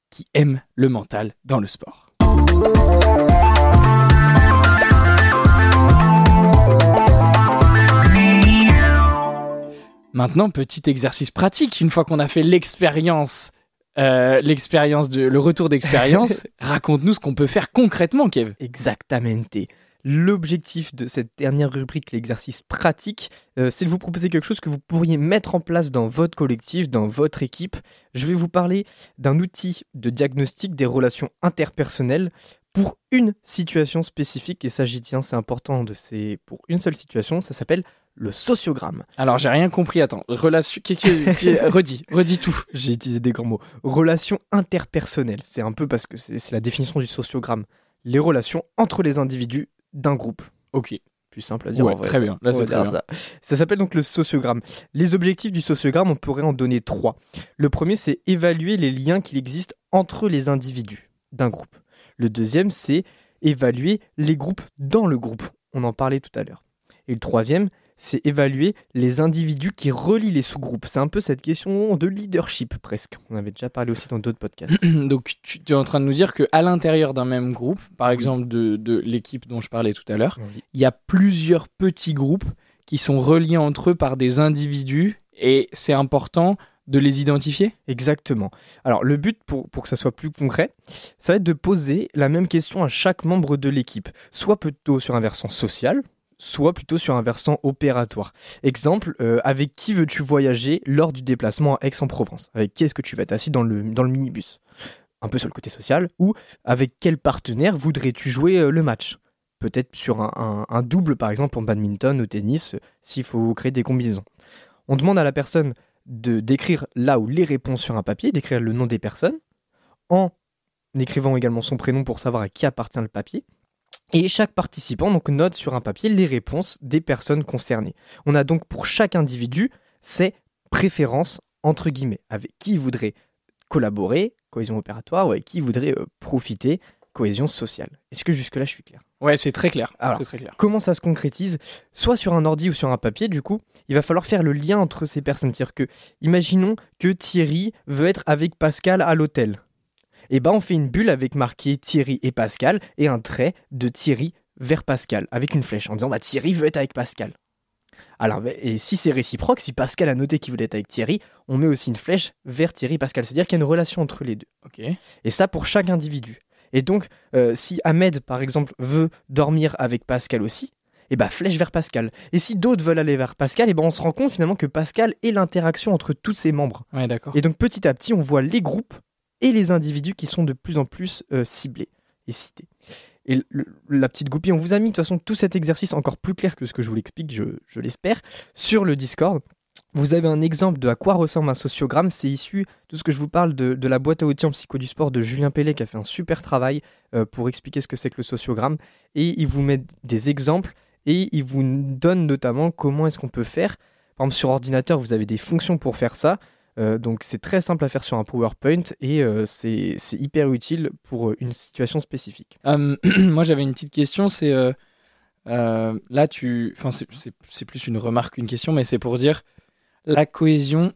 qui aime le mental dans le sport. Maintenant, petit exercice pratique, une fois qu'on a fait l'expérience, euh, l'expérience de, le retour d'expérience, raconte-nous ce qu'on peut faire concrètement, Kev. Exactamente. L'objectif de cette dernière rubrique, l'exercice pratique, euh, c'est de vous proposer quelque chose que vous pourriez mettre en place dans votre collectif, dans votre équipe. Je vais vous parler d'un outil de diagnostic des relations interpersonnelles pour une situation spécifique, et ça j'y tiens, c'est important, de ces... pour une seule situation, ça s'appelle le sociogramme. Alors, j'ai rien compris. Attends, relation. qui- qui- qui- redis, redis tout. J'ai utilisé des grands mots. Relations interpersonnelles, c'est un peu parce que c'est la définition du sociogramme. Les relations entre les individus d'un groupe. Ok. Plus simple à dire. Ouais, en vrai. très bien. Là, c'est très bien. ça. Ça s'appelle donc le sociogramme. Les objectifs du sociogramme, on pourrait en donner trois. Le premier, c'est évaluer les liens qu'il existe entre les individus d'un groupe. Le deuxième, c'est évaluer les groupes dans le groupe. On en parlait tout à l'heure. Et le troisième, c'est évaluer les individus qui relient les sous-groupes. C'est un peu cette question de leadership presque. On avait déjà parlé aussi dans d'autres podcasts. Donc, tu, tu es en train de nous dire qu'à l'intérieur d'un même groupe, par exemple de, de l'équipe dont je parlais tout à l'heure, il y a plusieurs petits groupes qui sont reliés entre eux par des individus et c'est important de les identifier? Exactement. Alors le but pour, pour que ça soit plus concret, ça va être de poser la même question à chaque membre de l'équipe, soit plutôt sur un versant social, soit plutôt sur un versant opératoire. Exemple, euh, avec qui veux-tu voyager lors du déplacement à Aix-en-Provence? Avec qui est-ce que tu vas être assis dans le, minibus? Un peu sur le côté social. Ou avec quel partenaire voudrais-tu jouer euh, le match? Peut-être sur un double, par exemple, en badminton, au tennis, euh, s'il faut créer des combinaisons. On demande à la personne de d'écrire là ou les réponses sur un papier, d'écrire le nom des personnes, en écrivant également son prénom pour savoir à qui appartient le papier. Et chaque participant donc note sur un papier les réponses des personnes concernées. On a donc pour chaque individu ses préférences entre guillemets, avec qui il voudrait collaborer, cohésion opératoire, ou avec qui il voudrait euh, profiter, cohésion sociale. Est-ce que jusque-là je suis clair? Ouais, c'est très clair. Alors, C'est très clair. Comment ça se concrétise? Soit sur un ordi ou sur un papier, du coup, il va falloir faire le lien entre ces personnes. C'est-à-dire que, imaginons que Thierry veut être avec Pascal à l'hôtel. Et ben, on fait une bulle avec marqué Thierry et Pascal et un trait de Thierry vers Pascal avec une flèche en disant bah, Thierry veut être avec Pascal. Alors, et si c'est réciproque, si Pascal a noté qu'il voulait être avec Thierry, on met aussi une flèche vers Thierry Pascal. C'est-à-dire qu'il y a une relation entre les deux. Et ça pour chaque individu. Et donc, euh, si Ahmed, par exemple, veut dormir avec Pascal aussi, et bah flèche vers Pascal. Et si d'autres veulent aller vers Pascal, et ben on se rend compte finalement que Pascal est l'interaction entre tous ses membres. Ouais, d'accord. Et donc petit à petit, on voit les groupes et les individus qui sont de plus en plus euh, ciblés et cités. Et la petite goupille, on vous a mis de toute façon tout cet exercice encore plus clair que ce que je vous l'explique, je, je l'espère, sur le Discord. Vous avez un exemple de à quoi ressemble un sociogramme. C'est issu de ce que je vous parle de, de la boîte à outils en psycho du sport de Julien Pellet qui a fait un super travail euh, pour expliquer ce que c'est que le sociogramme. Et il vous met des exemples et il vous donne notamment comment est-ce qu'on peut faire. Par exemple, sur ordinateur, vous avez des fonctions pour faire ça. Euh, donc c'est très simple à faire sur un PowerPoint et euh, c'est hyper utile pour euh, une situation spécifique. Euh, moi, j'avais une petite question. C'est là, tu, enfin, c'est- plus une remarque qu'une question, mais c'est pour dire la cohésion.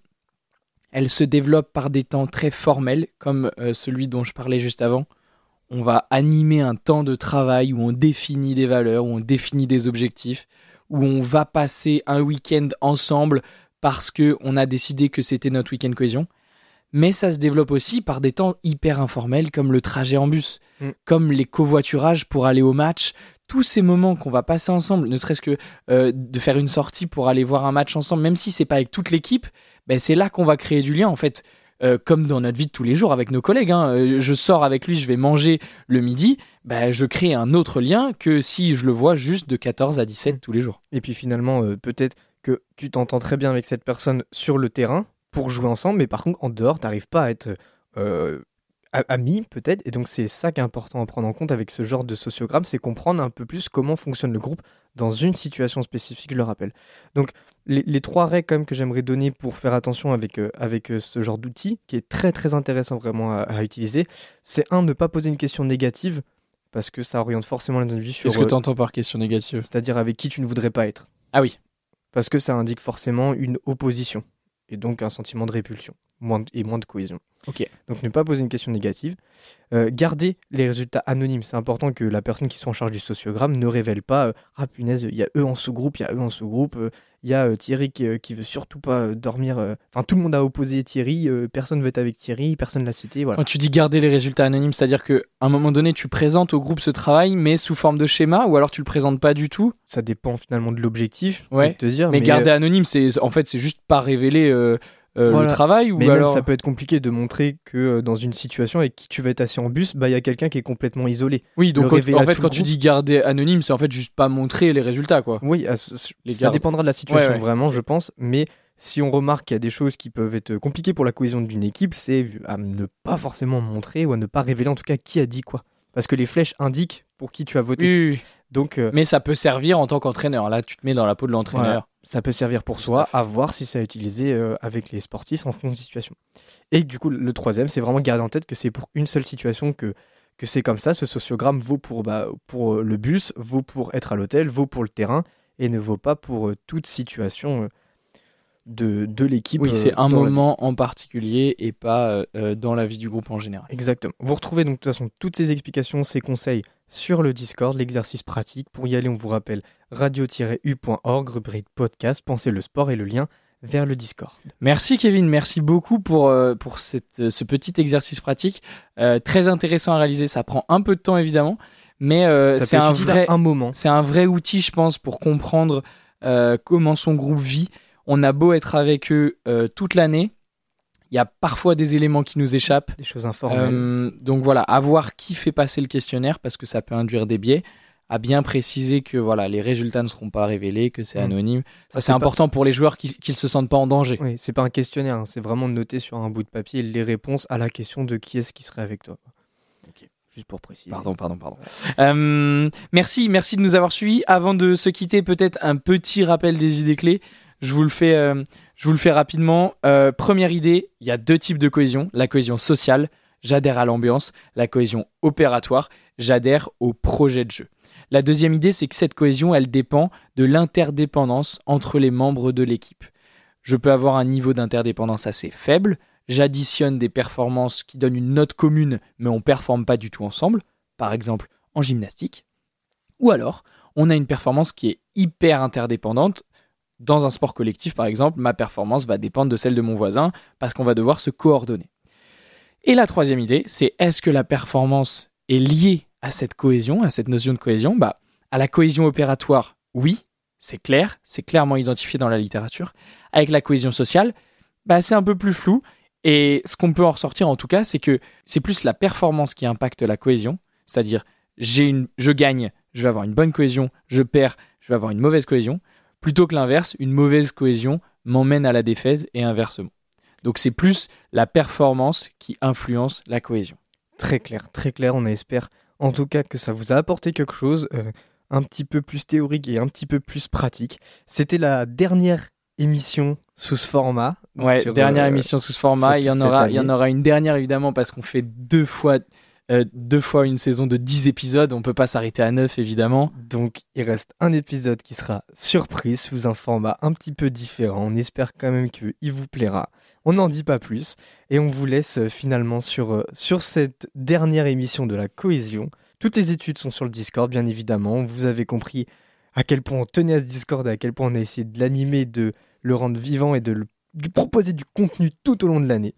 Elle se développe par des temps très formels, comme celui dont je parlais juste avant. On va animer un temps de travail où on définit des valeurs, où on définit des objectifs, où on va passer un week-end ensemble parce que on a décidé que c'était notre week-end cohésion. Mais ça se développe aussi par des temps hyper informels comme le trajet en bus, Mm. comme les covoiturages pour aller au match. Tous ces moments qu'on va passer ensemble, ne serait-ce que euh, de faire une sortie pour aller voir un match ensemble, même si c'est pas avec toute l'équipe, ben c'est là qu'on va créer du lien en fait. Euh, comme dans notre vie de tous les jours avec nos collègues. hein. Euh, Je sors avec lui, je vais manger le midi, ben, je crée un autre lien que si je le vois juste de 14 à 17 tous les jours. Et puis finalement, euh, peut-être que tu t'entends très bien avec cette personne sur le terrain pour jouer ensemble, mais par contre en dehors, t'arrives pas à être euh, ami peut-être. Et donc c'est ça qui est important à prendre en compte avec ce genre de sociogramme, c'est comprendre un peu plus comment fonctionne le groupe dans une situation spécifique, je le rappelle. Donc les, les trois règles quand même que j'aimerais donner pour faire attention avec, euh, avec euh, ce genre d'outil, qui est très très intéressant vraiment à, à utiliser, c'est un, ne pas poser une question négative, parce que ça oriente forcément les individus sur... Qu'est-ce que tu entends par question négative? c'est-à-dire avec qui tu ne voudrais pas être. Ah oui. Parce que ça indique forcément une opposition et donc un sentiment de répulsion moins et moins de cohésion. Ok. Donc ne pas poser une question négative. Euh, garder les résultats anonymes. C'est important que la personne qui soit en charge du sociogramme ne révèle pas euh, Ah punaise, il y a eux en sous-groupe, il y a eux en sous-groupe, euh, il y a euh, Thierry qui, euh, qui veut surtout pas euh, dormir. Enfin, tout le monde a opposé Thierry, personne veut être avec Thierry, personne l'a cité. Voilà. Quand tu dis garder les résultats anonymes, c'est-à-dire qu'à un moment donné, tu présentes au groupe ce travail, mais sous forme de schéma, ou alors tu le présentes pas du tout? Ça dépend finalement de l'objectif. Ouais. de te dire, Mais, mais, garder euh, anonyme, c'est en fait c'est juste pas révéler euh, euh, Voilà. le travail ou Mais même alors. ça peut être compliqué de montrer que euh, dans une situation avec qui tu vas être assis en bus, bah il y a quelqu'un qui est complètement isolé. Oui, donc quand- en fait quand tu dis garder anonyme, c'est en fait juste pas montrer les résultats quoi. Oui, à Les ça gardes. dépendra de la situation Ouais, ouais. vraiment, je pense. Mais si on remarque qu'il y a des choses qui peuvent être compliquées pour la cohésion d'une équipe, c'est à ne pas forcément montrer ou à ne pas révéler en tout cas qui a dit quoi. Parce que les flèches indiquent pour qui tu as voté. Oui, oui, oui. Donc euh, Mais ça peut servir en tant qu'entraîneur. Là, tu te mets dans la peau de l'entraîneur. Voilà. ça peut servir pour Tout soi, à voir si c'est à utiliser euh, avec les sportifs en fonction de situation. Et du coup, le troisième, c'est vraiment garder en tête que c'est pour une seule situation que, que c'est comme ça. Ce sociogramme vaut pour, bah, pour euh, le bus, vaut pour être à l'hôtel, vaut pour le terrain et ne vaut pas pour euh, toute situation de, de l'équipe. Oui, euh, c'est un la moment en particulier et pas euh, dans la vie du groupe en général. Exactement. Vous retrouvez donc de toute façon toutes ces explications, ces conseils sur le Discord, l'exercice pratique. Pour y aller, on vous rappelle radio-u.org, rubrique podcast, pensez le sport et le lien vers le Discord. Merci Kevin, merci beaucoup pour, euh, pour cette, euh, ce petit exercice pratique. Euh, très intéressant à réaliser, ça prend un peu de temps évidemment, mais c'est un vrai, un moment. c'est un vrai outil, je pense, pour comprendre comment son groupe vit. On a beau être avec eux toute l'année, il y a parfois des éléments qui nous échappent. Des choses informelles. Euh, donc voilà, à voir qui fait passer le questionnaire parce que ça peut induire des biais. À bien préciser que voilà, les résultats ne seront pas révélés, que c'est Mm. anonyme. Ça, c'est pas- important pour les joueurs qui ne se sentent pas en danger. Oui, c'est pas un questionnaire, hein, c'est vraiment de noter sur un bout de papier les réponses à la question de qui est-ce qui serait avec toi. Ok. Juste pour préciser. Pardon, pardon, pardon. Euh, merci, merci de nous avoir suivis. Avant de se quitter, peut-être un petit rappel des idées clés. Je vous le fais, euh, je vous le fais rapidement. Euh, première idée, il y a deux types de cohésion. La cohésion sociale, j'adhère à l'ambiance. La cohésion opératoire, j'adhère au projet de jeu. La deuxième idée, c'est que cette cohésion, elle dépend de l'interdépendance entre les membres de l'équipe. Je peux avoir un niveau d'interdépendance assez faible. J'additionne des performances qui donnent une note commune, mais on performe pas du tout ensemble. Par exemple, en gymnastique. Ou alors, on a une performance qui est hyper interdépendante, dans un sport collectif, par exemple, ma performance va dépendre de celle de mon voisin parce qu'on va devoir se coordonner. Et la troisième idée, c'est est-ce que la performance est liée à cette cohésion, à cette notion de cohésion? Bah, À la cohésion opératoire, oui, c'est clair, c'est clairement identifié dans la littérature. Avec la cohésion sociale, bah, c'est un peu plus flou. Et ce qu'on peut en ressortir en tout cas, c'est que c'est plus la performance qui impacte la cohésion, c'est-à-dire j'ai une, je gagne, je vais avoir une bonne cohésion, je perds, je vais avoir une mauvaise cohésion, plutôt que l'inverse, une mauvaise cohésion m'emmène à la défaise et inversement. Donc c'est plus la performance qui influence la cohésion. Très clair, très clair. On espère en tout cas que ça vous a apporté quelque chose, euh, un petit peu plus théorique et un petit peu plus pratique. C'était la dernière émission sous ce format. Ouais, sur, dernière euh, émission sous ce format. Il y en aura, il y en aura une dernière évidemment parce qu'on fait deux fois, euh, deux fois une saison de 10 épisodes. On peut pas s'arrêter à 9 évidemment. Donc il reste un épisode qui sera surprise sous un format un petit peu différent. On espère quand même qu'il vous plaira. On n'en dit pas plus et on vous laisse euh, finalement sur, euh, sur cette dernière émission de la cohésion. Toutes les études sont sur le Discord bien évidemment. Vous avez compris à quel point on tenait à ce Discord et à quel point on a essayé de l'animer, de le rendre vivant et de, le- de proposer du contenu tout au long de l'année.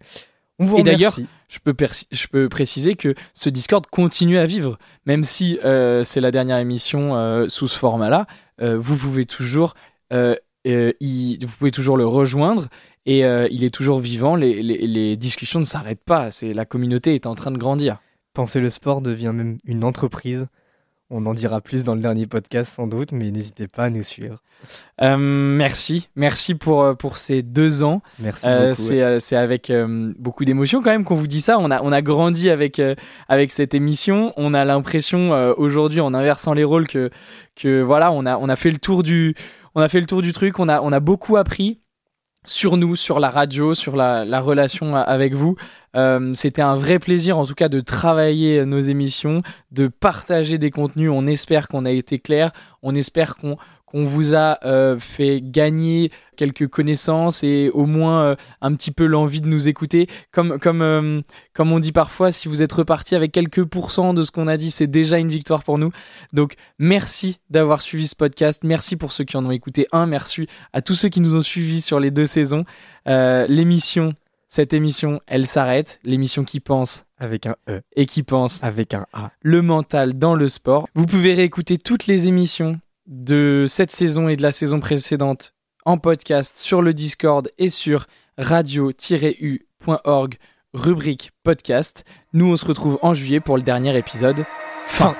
On vous Et d'ailleurs. Je peux, je peux préciser que ce Discord continue à vivre, même si euh, c'est la dernière émission euh, sous ce format-là. euh, vous pouvez toujours, euh, euh, y- vous pouvez toujours le rejoindre et euh, il est toujours vivant. Les, les- les discussions ne s'arrêtent pas. C'est la communauté est en train de grandir. Penser le sport devient même une entreprise. On en dira plus dans le dernier podcast sans doute, mais n'hésitez pas à nous suivre. Euh, merci, merci pour euh, pour ces deux ans. Merci Euh, beaucoup. c'est euh, c'est avec euh, beaucoup d'émotion quand même qu'on vous dit ça. On a on a grandi avec avec cette émission. On a l'impression aujourd'hui en inversant les rôles que que voilà on a on a fait le tour du on a fait le tour du truc. On a on a beaucoup appris sur nous, sur la radio, sur la, la relation avec vous. Euh, C'était un vrai plaisir en tout cas de travailler nos émissions, de partager des contenus. On espère qu'on a été clair. On espère qu'on qu'on vous a euh, fait gagner quelques connaissances et au moins euh, un petit peu l'envie de nous écouter. Comme, comme, euh, comme on dit parfois, si vous êtes reparti avec quelques pourcents de ce qu'on a dit, c'est déjà une victoire pour nous. Donc merci d'avoir suivi ce podcast. Merci pour ceux qui en ont écouté un. Merci à tous ceux qui nous ont suivis sur les deux saisons. L'émission, cette émission, elle s'arrête. L'émission qui pense Avec un E, et qui pense avec un A. le mental dans le sport. Vous pouvez réécouter toutes les émissions de cette saison et de la saison précédente en podcast sur le Discord et sur radio-u.org rubrique podcast. Nous on se retrouve en juillet pour le dernier épisode. Fin.